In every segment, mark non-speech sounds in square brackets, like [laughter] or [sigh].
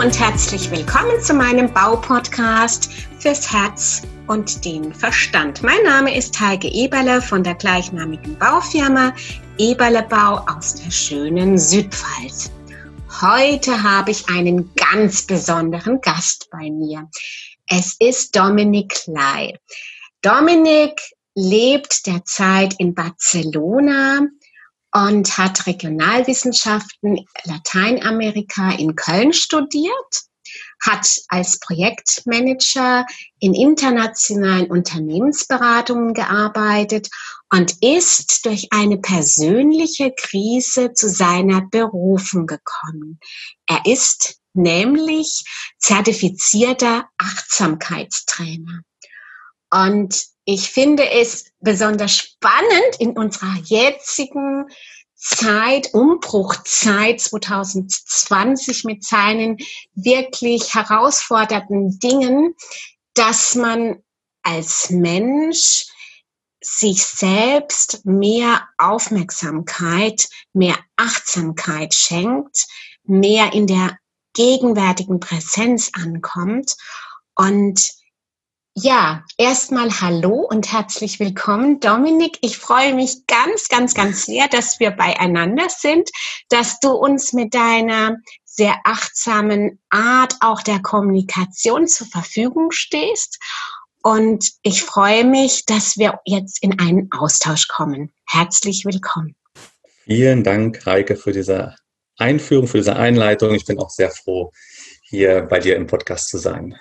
und herzlich willkommen zu meinem Baupodcast fürs Herz und den Verstand. Mein Name ist Heike Eberle von der gleichnamigen Baufirma Eberle Bau aus der schönen Südpfalz. Heute habe ich einen ganz besonderen Gast bei mir. Es ist Dominik Klei. Dominik lebt derzeit in Barcelona und hat Regionalwissenschaften Lateinamerika in Köln studiert, hat als Projektmanager in internationalen Unternehmensberatungen gearbeitet und ist durch eine persönliche Krise zu seiner Berufung gekommen. Er ist nämlich zertifizierter Achtsamkeitstrainer. Und ich finde es besonders spannend in unserer jetzigen Zeit, Umbruchzeit 2020 mit seinen wirklich herausfordernden Dingen, dass man als Mensch sich selbst mehr Aufmerksamkeit, mehr Achtsamkeit schenkt, mehr in der gegenwärtigen Präsenz ankommt. Und ja, erstmal hallo und herzlich willkommen, Dominik. Ich freue mich ganz, ganz, ganz sehr, dass wir beieinander sind, dass du uns mit deiner sehr achtsamen Art auch der Kommunikation zur Verfügung stehst. Und ich freue mich, dass wir jetzt in einen Austausch kommen. Herzlich willkommen. Vielen Dank, Heike, für diese Einführung, für diese Einleitung. Ich bin auch sehr froh, hier bei dir im Podcast zu sein.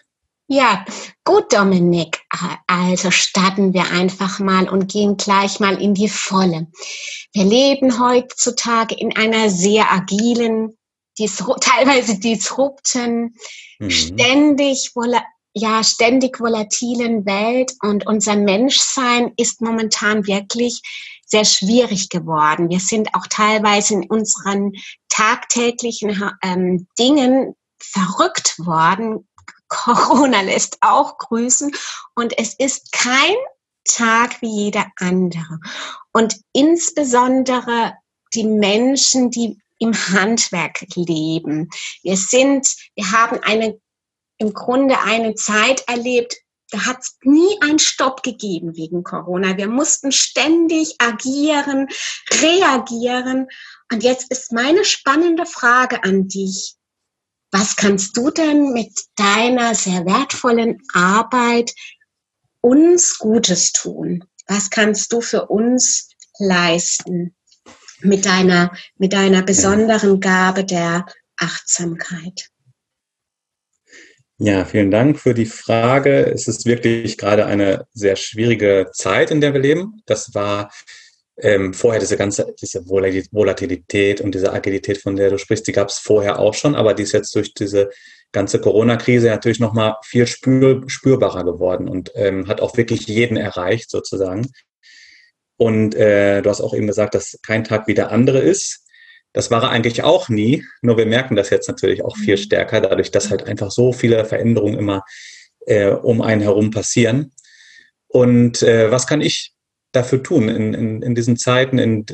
Ja, gut, Dominik. Also starten wir einfach mal und gehen gleich mal in die Volle. Wir leben heutzutage in einer sehr agilen, [laughs] teilweise disrupten, mhm. ständig, ja, ständig volatilen Welt und unser Menschsein ist momentan wirklich sehr schwierig geworden. Wir sind auch teilweise in unseren tagtäglichen ähm, Dingen verrückt worden, Corona lässt auch grüßen und es ist kein Tag wie jeder andere. Und insbesondere die Menschen, die im Handwerk leben. Wir sind, wir haben eine, im Grunde eine Zeit erlebt, da hat es nie einen Stopp gegeben wegen Corona. Wir mussten ständig agieren, reagieren. Und jetzt ist meine spannende Frage an dich. Was kannst du denn mit deiner sehr wertvollen Arbeit uns Gutes tun? Was kannst du für uns leisten mit deiner, mit deiner besonderen Gabe der Achtsamkeit? Ja, vielen Dank für die Frage. Es ist wirklich gerade eine sehr schwierige Zeit, in der wir leben. Das war ähm, vorher diese ganze, diese Volatilität und diese Agilität, von der du sprichst, die gab es vorher auch schon, aber die ist jetzt durch diese ganze Corona-Krise natürlich nochmal viel spür, spürbarer geworden und ähm, hat auch wirklich jeden erreicht sozusagen. Und äh, du hast auch eben gesagt, dass kein Tag wie der andere ist. Das war er eigentlich auch nie, nur wir merken das jetzt natürlich auch viel mhm. stärker, dadurch, dass halt einfach so viele Veränderungen immer äh, um einen herum passieren. Und äh, was kann ich dafür tun in, in, in diesen Zeiten, in,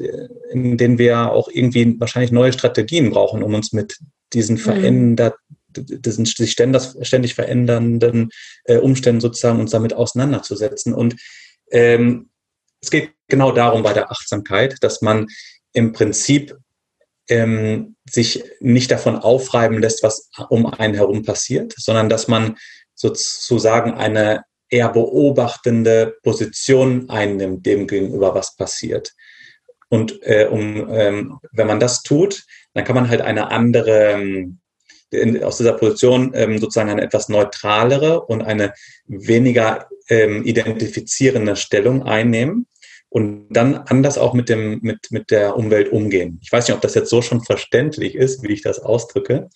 in denen wir auch irgendwie wahrscheinlich neue Strategien brauchen, um uns mit diesen mhm. verändert, diesen sich ständig verändernden äh, Umständen sozusagen uns damit auseinanderzusetzen. Und ähm, es geht genau darum bei der Achtsamkeit, dass man im Prinzip ähm, sich nicht davon aufreiben lässt, was um einen herum passiert, sondern dass man sozusagen eine eher beobachtende Position einnimmt dem gegenüber, was passiert. Und äh, um, ähm, wenn man das tut, dann kann man halt eine andere, ähm, in, aus dieser Position ähm, sozusagen eine etwas neutralere und eine weniger ähm, identifizierende Stellung einnehmen und dann anders auch mit, dem, mit, mit der Umwelt umgehen. Ich weiß nicht, ob das jetzt so schon verständlich ist, wie ich das ausdrücke.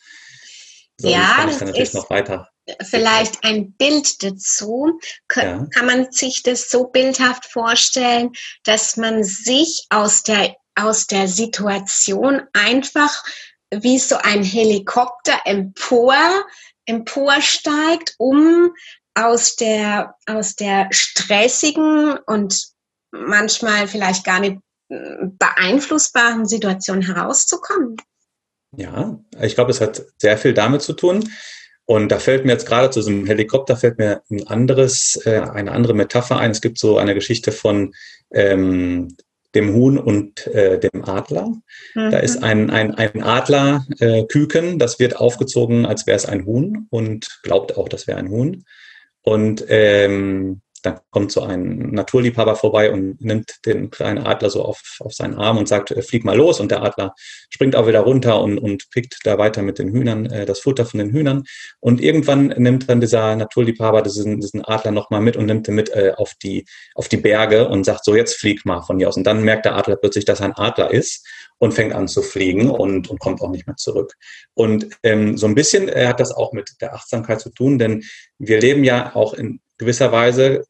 So, ja, das ist noch weiter vielleicht ein Bild dazu. Ja. Kann man sich das so bildhaft vorstellen, dass man sich aus der, aus der Situation einfach wie so ein Helikopter empor, emporsteigt, um aus der, aus der stressigen und manchmal vielleicht gar nicht beeinflussbaren Situation herauszukommen? Ja, ich glaube, es hat sehr viel damit zu tun. Und da fällt mir jetzt gerade zu diesem Helikopter fällt mir ein anderes, äh, eine andere Metapher ein. Es gibt so eine Geschichte von ähm, dem Huhn und äh, dem Adler. Mhm. Da ist mhm. ein, ein, ein Adlerküken, äh, das wird aufgezogen, als wäre es ein Huhn und glaubt auch, das wäre ein Huhn. Und ähm, dann kommt so ein Naturliebhaber vorbei und nimmt den kleinen Adler so auf, auf seinen Arm und sagt, äh, flieg mal los. Und der Adler springt auch wieder runter und, und pickt da weiter mit den Hühnern äh, das Futter von den Hühnern. Und irgendwann nimmt dann dieser Naturliebhaber diesen, diesen Adler nochmal mit und nimmt ihn mit äh, auf, die, auf die Berge und sagt, so jetzt flieg mal von hier aus. Und dann merkt der Adler plötzlich, dass er ein Adler ist und fängt an zu fliegen und, und kommt auch nicht mehr zurück. Und ähm, so ein bisschen äh, hat das auch mit der Achtsamkeit zu tun, denn wir leben ja auch in gewisser Weise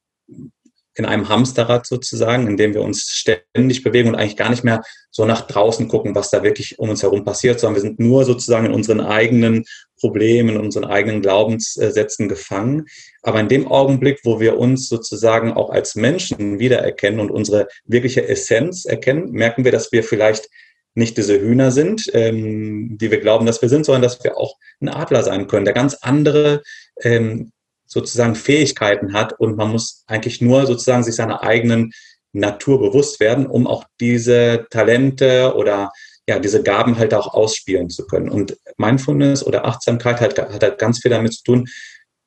in einem Hamsterrad sozusagen, in dem wir uns ständig bewegen und eigentlich gar nicht mehr so nach draußen gucken, was da wirklich um uns herum passiert, sondern wir sind nur sozusagen in unseren eigenen Problemen, in unseren eigenen Glaubenssätzen gefangen. Aber in dem Augenblick, wo wir uns sozusagen auch als Menschen wiedererkennen und unsere wirkliche Essenz erkennen, merken wir, dass wir vielleicht nicht diese Hühner sind, ähm, die wir glauben, dass wir sind, sondern dass wir auch ein Adler sein können, der ganz andere ähm, sozusagen Fähigkeiten hat und man muss eigentlich nur sozusagen sich seiner eigenen Natur bewusst werden, um auch diese Talente oder ja, diese Gaben halt auch ausspielen zu können. Und Mindfulness oder Achtsamkeit hat, hat halt ganz viel damit zu tun,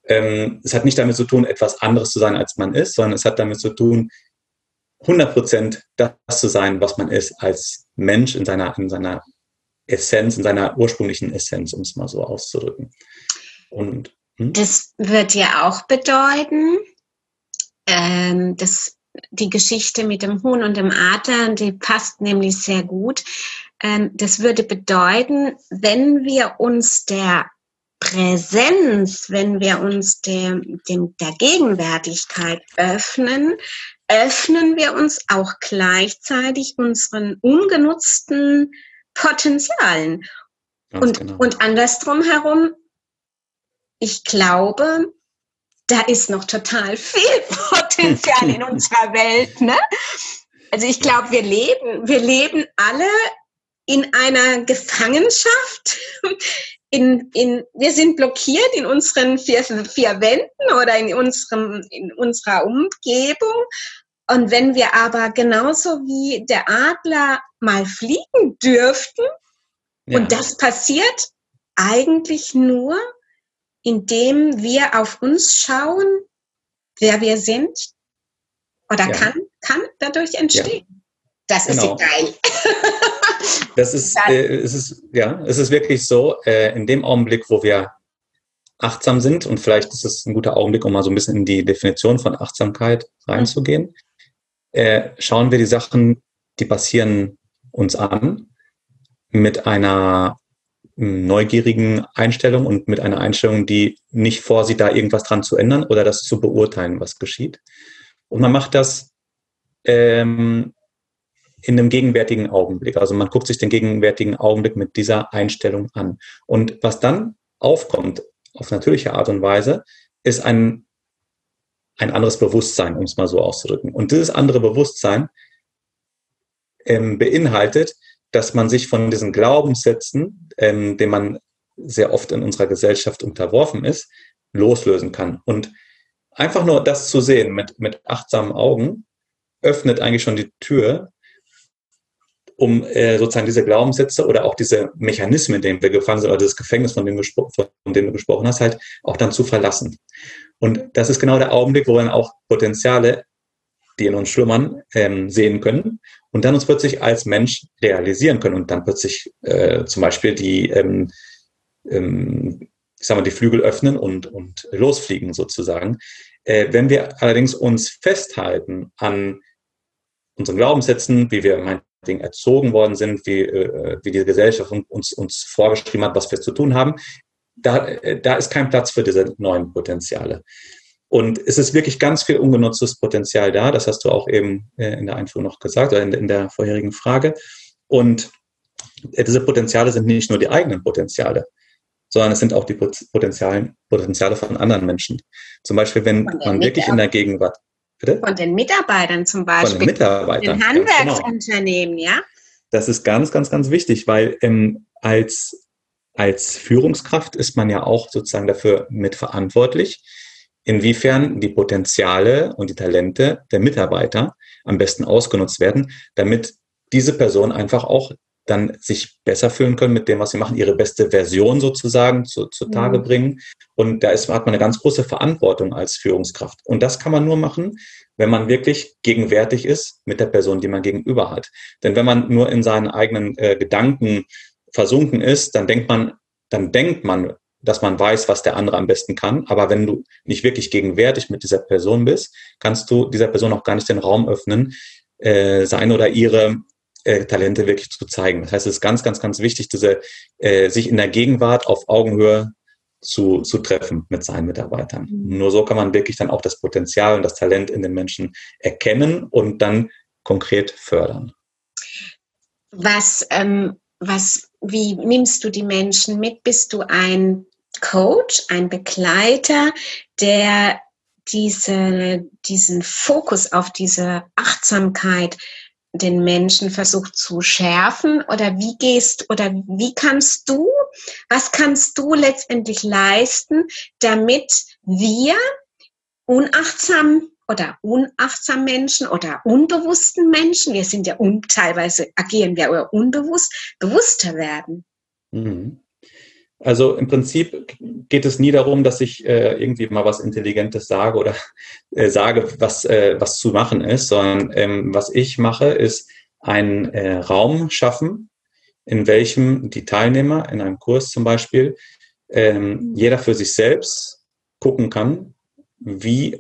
ähm, es hat nicht damit zu tun, etwas anderes zu sein, als man ist, sondern es hat damit zu tun, 100 Prozent das zu sein, was man ist als Mensch in seiner, in seiner Essenz, in seiner ursprünglichen Essenz, um es mal so auszudrücken. Und hm? Das wird ja auch bedeuten, ähm, dass die Geschichte mit dem Huhn und dem Adler, die passt nämlich sehr gut. Ähm, das würde bedeuten, wenn wir uns der Präsenz, wenn wir uns dem, dem, der Gegenwärtigkeit öffnen, öffnen wir uns auch gleichzeitig unseren ungenutzten Potenzialen. und, genau. und andersrum herum ich glaube, da ist noch total viel [laughs] Potenzial in unserer Welt. Ne? Also ich glaube, wir leben, wir leben alle in einer Gefangenschaft. [laughs] In, in, wir sind blockiert in unseren vier, vier Wänden oder in, unserem, in unserer Umgebung. Und wenn wir aber genauso wie der Adler mal fliegen dürften, ja. und das passiert eigentlich nur, indem wir auf uns schauen, wer wir sind oder ja. kann, kann dadurch entstehen. Ja. Das ist genau. geil. [laughs] das ist, äh, es ist, ja, es ist wirklich so, äh, in dem Augenblick, wo wir achtsam sind, und vielleicht ist es ein guter Augenblick, um mal so ein bisschen in die Definition von Achtsamkeit reinzugehen, mhm. äh, schauen wir die Sachen, die passieren uns an, mit einer neugierigen Einstellung und mit einer Einstellung, die nicht vorsieht, da irgendwas dran zu ändern oder das zu beurteilen, was geschieht. Und man macht das ähm, in einem gegenwärtigen Augenblick. Also man guckt sich den gegenwärtigen Augenblick mit dieser Einstellung an. Und was dann aufkommt, auf natürliche Art und Weise, ist ein, ein anderes Bewusstsein, um es mal so auszudrücken. Und dieses andere Bewusstsein ähm, beinhaltet, dass man sich von diesen Glaubenssätzen, ähm, denen man sehr oft in unserer Gesellschaft unterworfen ist, loslösen kann. Und einfach nur das zu sehen mit, mit achtsamen Augen öffnet eigentlich schon die Tür, um äh, sozusagen diese Glaubenssätze oder auch diese Mechanismen, in denen wir gefangen sind, oder das Gefängnis, von dem, von dem du gesprochen hast, halt auch dann zu verlassen. Und das ist genau der Augenblick, wo dann auch Potenziale, die in uns schlummern, ähm, sehen können und dann uns plötzlich als Mensch realisieren können und dann plötzlich äh, zum Beispiel die, ähm, ähm, ich sag mal, die Flügel öffnen und, und losfliegen sozusagen. Äh, wenn wir allerdings uns festhalten an unseren Glaubenssätzen, wie wir meinetwegen erzogen worden sind, wie, äh, wie die Gesellschaft uns, uns vorgeschrieben hat, was wir zu tun haben, da, äh, da ist kein Platz für diese neuen Potenziale. Und es ist wirklich ganz viel ungenutztes Potenzial da. Das hast du auch eben äh, in der Einführung noch gesagt oder in der vorherigen Frage. Und äh, diese Potenziale sind nicht nur die eigenen Potenziale, sondern es sind auch die Potenziale, Potenziale von anderen Menschen. Zum Beispiel, wenn man wirklich in der Gegenwart. Bitte? Von den Mitarbeitern zum Beispiel. Von den Mitarbeitern. Den Handwerksunternehmen, genau. ja. Das ist ganz, ganz, ganz wichtig, weil ähm, als, als Führungskraft ist man ja auch sozusagen dafür mitverantwortlich, inwiefern die Potenziale und die Talente der Mitarbeiter am besten ausgenutzt werden, damit diese Person einfach auch dann sich besser fühlen können mit dem, was sie machen, ihre beste Version sozusagen zu, zutage mhm. bringen. Und da ist, hat man eine ganz große Verantwortung als Führungskraft. Und das kann man nur machen, wenn man wirklich gegenwärtig ist mit der Person, die man gegenüber hat. Denn wenn man nur in seinen eigenen äh, Gedanken versunken ist, dann denkt man, dann denkt man, dass man weiß, was der andere am besten kann. Aber wenn du nicht wirklich gegenwärtig mit dieser Person bist, kannst du dieser Person auch gar nicht den Raum öffnen, äh, sein oder ihre äh, Talente wirklich zu zeigen. Das heißt, es ist ganz, ganz, ganz wichtig, diese, äh, sich in der Gegenwart auf Augenhöhe zu, zu treffen mit seinen Mitarbeitern. Mhm. Nur so kann man wirklich dann auch das Potenzial und das Talent in den Menschen erkennen und dann konkret fördern. Was, ähm, was, wie nimmst du die Menschen mit? Bist du ein Coach, ein Begleiter, der diese, diesen Fokus auf diese Achtsamkeit den Menschen versucht zu schärfen oder wie gehst oder wie kannst du, was kannst du letztendlich leisten, damit wir unachtsam oder unachtsam Menschen oder unbewussten Menschen, wir sind ja un, teilweise agieren wir unbewusst, bewusster werden. Mhm. Also im Prinzip geht es nie darum, dass ich äh, irgendwie mal was Intelligentes sage oder äh, sage, was, äh, was zu machen ist, sondern ähm, was ich mache, ist einen äh, Raum schaffen, in welchem die Teilnehmer in einem Kurs zum Beispiel ähm, jeder für sich selbst gucken kann, wie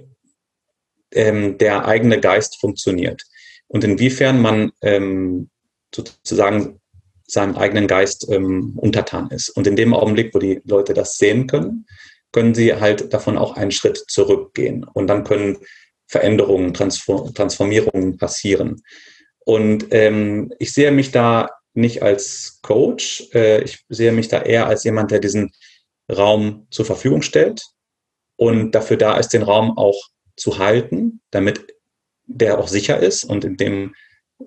ähm, der eigene Geist funktioniert und inwiefern man ähm, sozusagen seinem eigenen Geist ähm, untertan ist. Und in dem Augenblick, wo die Leute das sehen können, können sie halt davon auch einen Schritt zurückgehen. Und dann können Veränderungen, Transform Transformierungen passieren. Und ähm, ich sehe mich da nicht als Coach, äh, ich sehe mich da eher als jemand, der diesen Raum zur Verfügung stellt und dafür da ist, den Raum auch zu halten, damit der auch sicher ist und in dem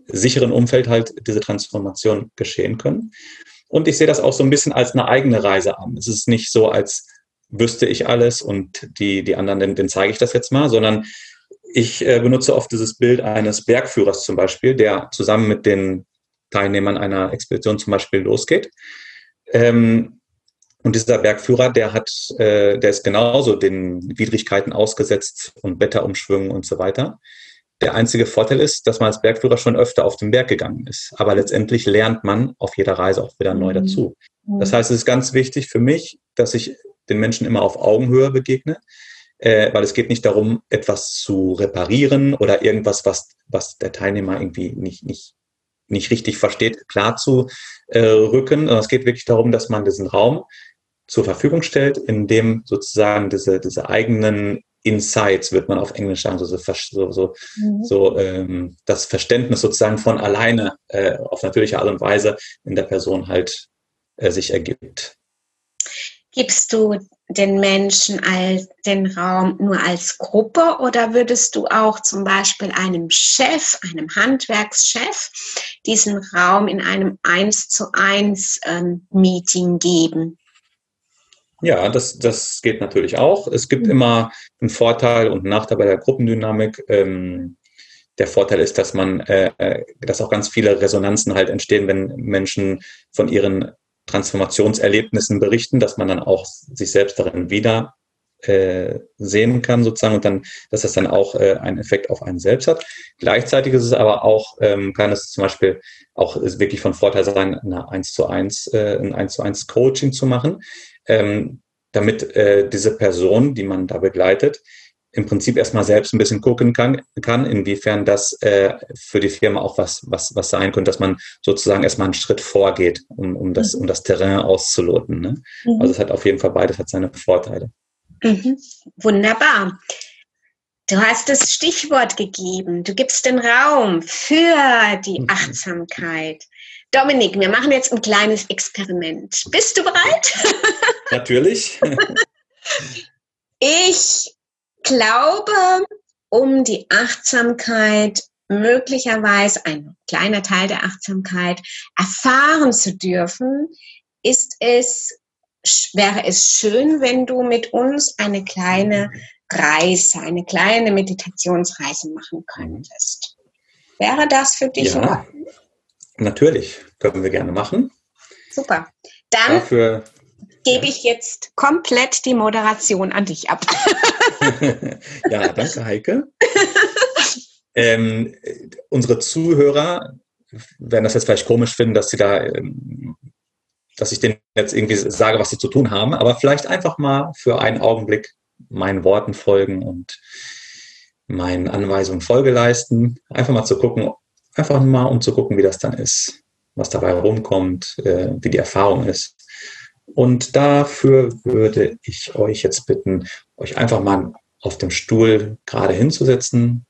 sicheren Umfeld halt diese Transformation geschehen können. Und ich sehe das auch so ein bisschen als eine eigene Reise an. Es ist nicht so, als wüsste ich alles und die, die anderen, den, den zeige ich das jetzt mal, sondern ich äh, benutze oft dieses Bild eines Bergführers zum Beispiel, der zusammen mit den Teilnehmern einer Expedition zum Beispiel losgeht. Ähm, und dieser Bergführer, der hat, äh, der ist genauso den Widrigkeiten ausgesetzt und Wetterumschwüngen und so weiter. Der einzige Vorteil ist, dass man als Bergführer schon öfter auf den Berg gegangen ist. Aber letztendlich lernt man auf jeder Reise auch wieder neu mhm. dazu. Das heißt, es ist ganz wichtig für mich, dass ich den Menschen immer auf Augenhöhe begegne, äh, weil es geht nicht darum, etwas zu reparieren oder irgendwas, was, was der Teilnehmer irgendwie nicht, nicht, nicht richtig versteht, klar zu äh, rücken. Es geht wirklich darum, dass man diesen Raum zur Verfügung stellt, in dem sozusagen diese, diese eigenen Insights, wird man auf Englisch sagen, so, so, so, mhm. so ähm, das Verständnis sozusagen von alleine äh, auf natürliche Art und Weise in der Person halt äh, sich ergibt. Gibst du den Menschen als, den Raum nur als Gruppe oder würdest du auch zum Beispiel einem Chef, einem Handwerkschef, diesen Raum in einem Eins zu eins ähm, Meeting geben? Ja, das, das geht natürlich auch. Es gibt mhm. immer einen Vorteil und einen Nachteil bei der Gruppendynamik. Ähm, der Vorteil ist, dass man, äh, äh, dass auch ganz viele Resonanzen halt entstehen, wenn Menschen von ihren Transformationserlebnissen berichten, dass man dann auch sich selbst darin wieder äh, sehen kann sozusagen und dann, dass das dann auch äh, einen Effekt auf einen selbst hat. Gleichzeitig ist es aber auch, ähm, kann es zum Beispiel auch wirklich von Vorteil sein, eine 1 zu 1, äh, ein 1 zu 1 Coaching zu machen, ähm, damit äh, diese Person, die man da begleitet, im Prinzip erstmal selbst ein bisschen gucken kann, kann inwiefern das äh, für die Firma auch was, was, was sein könnte, dass man sozusagen erstmal einen Schritt vorgeht, um, um, das, um das Terrain auszuloten. Ne? Mhm. Also es hat auf jeden Fall beides hat seine Vorteile. Mhm. Wunderbar. Du hast das Stichwort gegeben. Du gibst den Raum für die mhm. Achtsamkeit. Dominik, wir machen jetzt ein kleines Experiment. Bist du bereit? [laughs] Natürlich. [laughs] ich glaube, um die Achtsamkeit möglicherweise ein kleiner Teil der Achtsamkeit erfahren zu dürfen, ist es, wäre es schön, wenn du mit uns eine kleine Reise, eine kleine Meditationsreise machen könntest. Wäre das für dich ja, Natürlich, können wir gerne machen. Super. Dann Dafür, gebe ich jetzt komplett die Moderation an dich ab. [laughs] ja, danke, Heike. [laughs] ähm, unsere Zuhörer werden das jetzt vielleicht komisch finden, dass sie da, ähm, dass ich denen jetzt irgendwie sage, was sie zu tun haben, aber vielleicht einfach mal für einen Augenblick meinen Worten folgen und meinen Anweisungen Folge leisten. Einfach mal zu gucken, einfach mal um zu gucken, wie das dann ist, was dabei rumkommt, äh, wie die Erfahrung ist. Und dafür würde ich euch jetzt bitten, euch einfach mal auf dem Stuhl gerade hinzusetzen.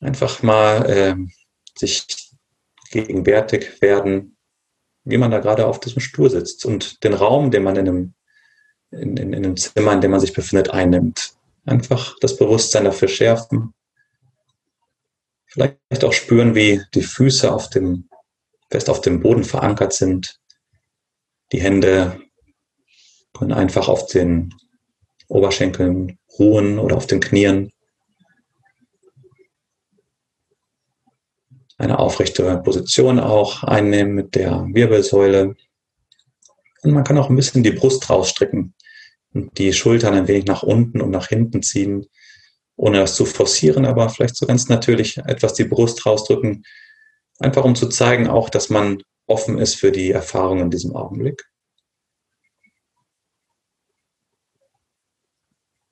Einfach mal äh, sich gegenwärtig werden, wie man da gerade auf diesem Stuhl sitzt und den Raum, den man in einem, in, in, in einem Zimmer, in dem man sich befindet, einnimmt. Einfach das Bewusstsein dafür schärfen. Vielleicht auch spüren, wie die Füße auf dem, fest auf dem Boden verankert sind. Die Hände können einfach auf den Oberschenkeln ruhen oder auf den Knien. Eine aufrechte Position auch einnehmen mit der Wirbelsäule. Und man kann auch ein bisschen die Brust rausstrecken und die Schultern ein wenig nach unten und nach hinten ziehen, ohne das zu forcieren, aber vielleicht so ganz natürlich etwas die Brust rausdrücken, einfach um zu zeigen auch, dass man offen ist für die Erfahrung in diesem Augenblick.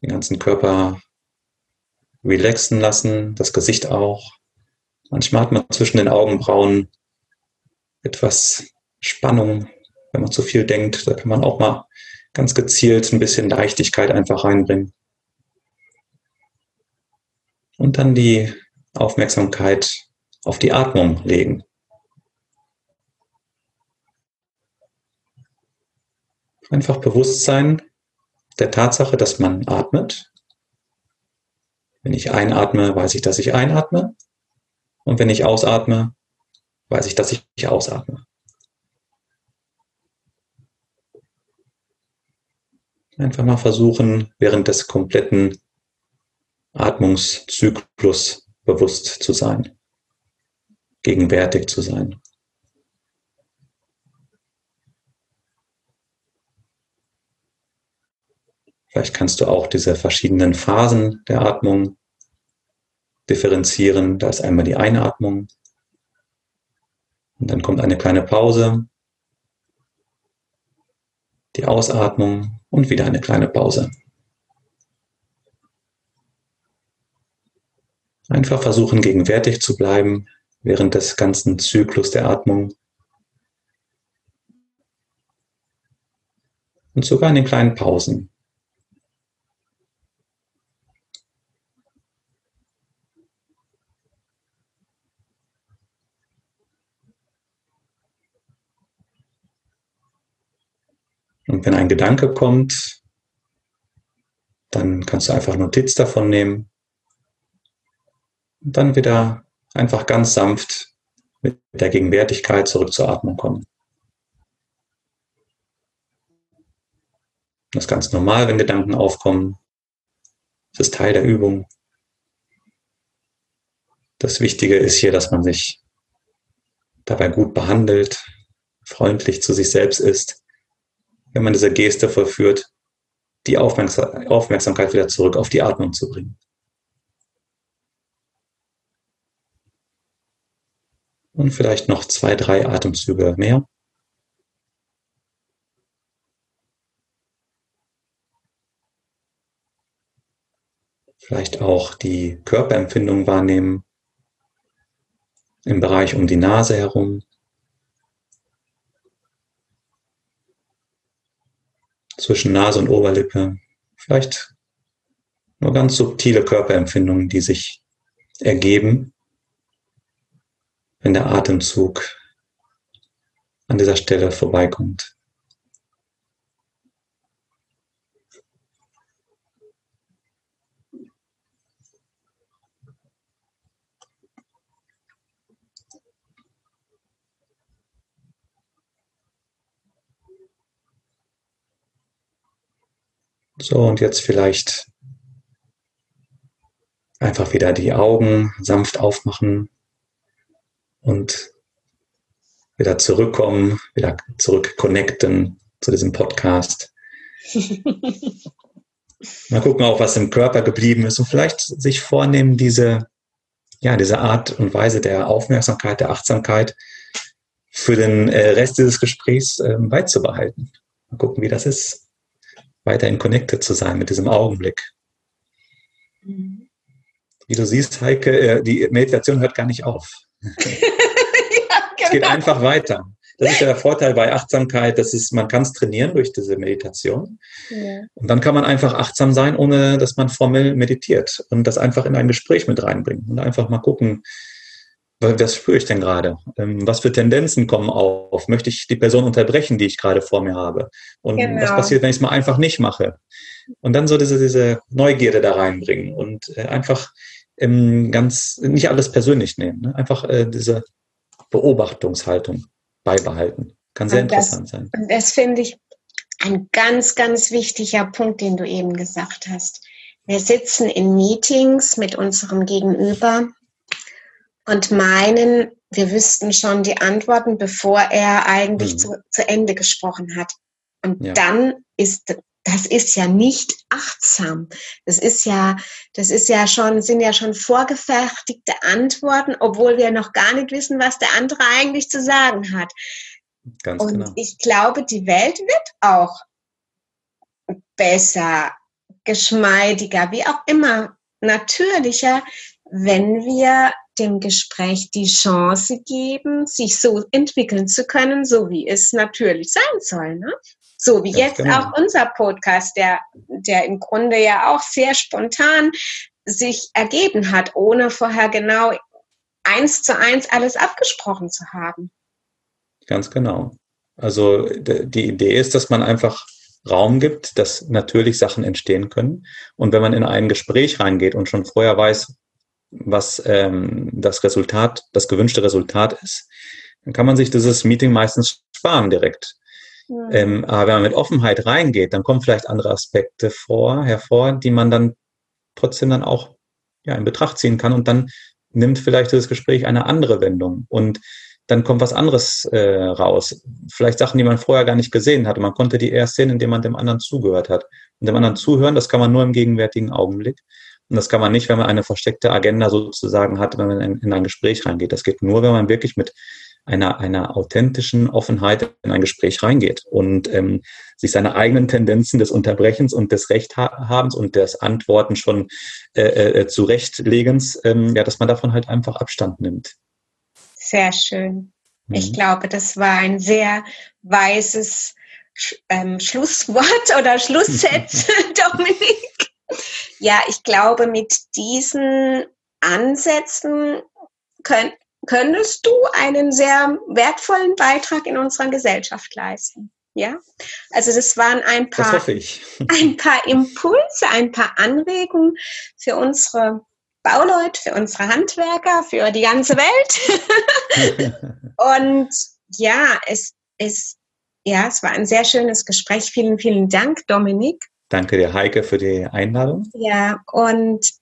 Den ganzen Körper relaxen lassen, das Gesicht auch. Manchmal hat man zwischen den Augenbrauen etwas Spannung, wenn man zu viel denkt. Da kann man auch mal ganz gezielt ein bisschen Leichtigkeit einfach reinbringen. Und dann die Aufmerksamkeit auf die Atmung legen. Einfach bewusst sein der Tatsache, dass man atmet. Wenn ich einatme, weiß ich, dass ich einatme. Und wenn ich ausatme, weiß ich, dass ich ausatme. Einfach mal versuchen, während des kompletten Atmungszyklus bewusst zu sein, gegenwärtig zu sein. Vielleicht kannst du auch diese verschiedenen Phasen der Atmung differenzieren. Da ist einmal die Einatmung und dann kommt eine kleine Pause, die Ausatmung und wieder eine kleine Pause. Einfach versuchen, gegenwärtig zu bleiben während des ganzen Zyklus der Atmung. Und sogar in den kleinen Pausen. Und wenn ein Gedanke kommt, dann kannst du einfach Notiz davon nehmen und dann wieder einfach ganz sanft mit der Gegenwärtigkeit zurück zur Atmung kommen. Das ist ganz normal, wenn Gedanken aufkommen. Das ist Teil der Übung. Das Wichtige ist hier, dass man sich dabei gut behandelt, freundlich zu sich selbst ist wenn man diese Geste vollführt, die Aufmerksamkeit wieder zurück auf die Atmung zu bringen. Und vielleicht noch zwei, drei Atemzüge mehr. Vielleicht auch die Körperempfindung wahrnehmen im Bereich um die Nase herum. zwischen Nase und Oberlippe. Vielleicht nur ganz subtile Körperempfindungen, die sich ergeben, wenn der Atemzug an dieser Stelle vorbeikommt. So, und jetzt vielleicht einfach wieder die Augen sanft aufmachen und wieder zurückkommen, wieder zurück connecten zu diesem Podcast. [laughs] Mal gucken auch, was im Körper geblieben ist und vielleicht sich vornehmen, diese, ja, diese Art und Weise der Aufmerksamkeit, der Achtsamkeit für den äh, Rest dieses Gesprächs äh, beizubehalten. Mal gucken, wie das ist, weiterhin connected zu sein mit diesem Augenblick. Mhm. Wie du siehst, Heike, äh, die Meditation hört gar nicht auf. Ja, genau. Es geht genau. einfach weiter. Das ist ja der Vorteil bei Achtsamkeit, das ist, man kann es trainieren durch diese Meditation. Ja. Und dann kann man einfach achtsam sein, ohne dass man formell meditiert und das einfach in ein Gespräch mit reinbringen und einfach mal gucken, was spüre ich denn gerade? Ähm, was für Tendenzen kommen auf? Möchte ich die Person unterbrechen, die ich gerade vor mir habe? Und genau. was passiert, wenn ich es mal einfach nicht mache? Und dann so diese, diese Neugierde da reinbringen und äh, einfach ähm, ganz, nicht alles persönlich nehmen, ne? einfach äh, diese Beobachtungshaltung beibehalten. Kann sehr und interessant das, sein. Und das finde ich ein ganz, ganz wichtiger Punkt, den du eben gesagt hast. Wir sitzen in Meetings mit unserem Gegenüber und meinen, wir wüssten schon die Antworten, bevor er eigentlich hm. zu, zu, Ende gesprochen hat. Und ja. dann ist das ist ja nicht achtsam. Das ist ja, das ist ja schon, sind ja schon vorgefertigte Antworten, obwohl wir noch gar nicht wissen, was der andere eigentlich zu sagen hat. Ganz Und genau. ich glaube, die Welt wird auch besser, geschmeidiger, wie auch immer, natürlicher, wenn wir dem Gespräch die Chance geben, sich so entwickeln zu können, so wie es natürlich sein soll. Ne? So wie jetzt genau. auch unser Podcast, der, der im Grunde ja auch sehr spontan sich ergeben hat, ohne vorher genau eins zu eins alles abgesprochen zu haben. Ganz genau. Also die Idee ist, dass man einfach Raum gibt, dass natürlich Sachen entstehen können. Und wenn man in ein Gespräch reingeht und schon vorher weiß, was ähm, das Resultat, das gewünschte Resultat ist, dann kann man sich dieses Meeting meistens sparen direkt. Ähm, aber wenn man mit Offenheit reingeht, dann kommen vielleicht andere Aspekte vor, hervor, die man dann trotzdem dann auch ja, in Betracht ziehen kann und dann nimmt vielleicht das Gespräch eine andere Wendung und dann kommt was anderes äh, raus. Vielleicht Sachen, die man vorher gar nicht gesehen hatte. Man konnte die erst sehen, indem man dem anderen zugehört hat. Und dem anderen zuhören, das kann man nur im gegenwärtigen Augenblick. Und das kann man nicht, wenn man eine versteckte Agenda sozusagen hat, wenn man in, in ein Gespräch reingeht. Das geht nur, wenn man wirklich mit einer, einer authentischen Offenheit in ein Gespräch reingeht und ähm, sich seine eigenen Tendenzen des Unterbrechens und des Rechthabens und des Antworten schon äh, äh, zurechtlegens, ähm, ja, dass man davon halt einfach Abstand nimmt. Sehr schön. Mhm. Ich glaube, das war ein sehr weises ähm, Schlusswort [laughs] oder Schlusssatz, [laughs] Dominik. Ja, ich glaube, mit diesen Ansätzen können, könntest du einen sehr wertvollen Beitrag in unserer Gesellschaft leisten. Ja, also das waren ein paar, [laughs] ein paar Impulse, ein paar Anregungen für unsere Bauleute, für unsere Handwerker, für die ganze Welt. [laughs] und ja, es ist, ja, es war ein sehr schönes Gespräch. Vielen, vielen Dank, Dominik. Danke dir, Heike, für die Einladung. Ja, und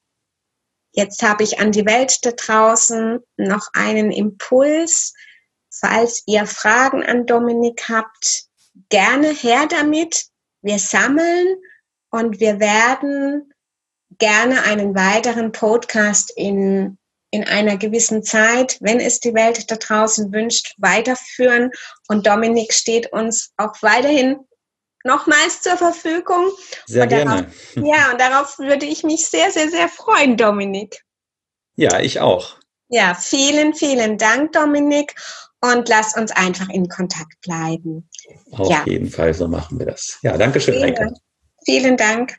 Jetzt habe ich an die Welt da draußen noch einen Impuls. Falls ihr Fragen an Dominik habt, gerne her damit. Wir sammeln und wir werden gerne einen weiteren Podcast in, in einer gewissen Zeit, wenn es die Welt da draußen wünscht, weiterführen. Und Dominik steht uns auch weiterhin nochmals zur Verfügung. Sehr und gerne. Darauf, [laughs] ja, und darauf würde ich mich sehr, sehr, sehr freuen, Dominik. Ja, ich auch. Ja, vielen, vielen Dank, Dominik. Und lass uns einfach in Kontakt bleiben. Auf ja. jeden Fall, so machen wir das. Ja, danke schön, Vielen, vielen Dank.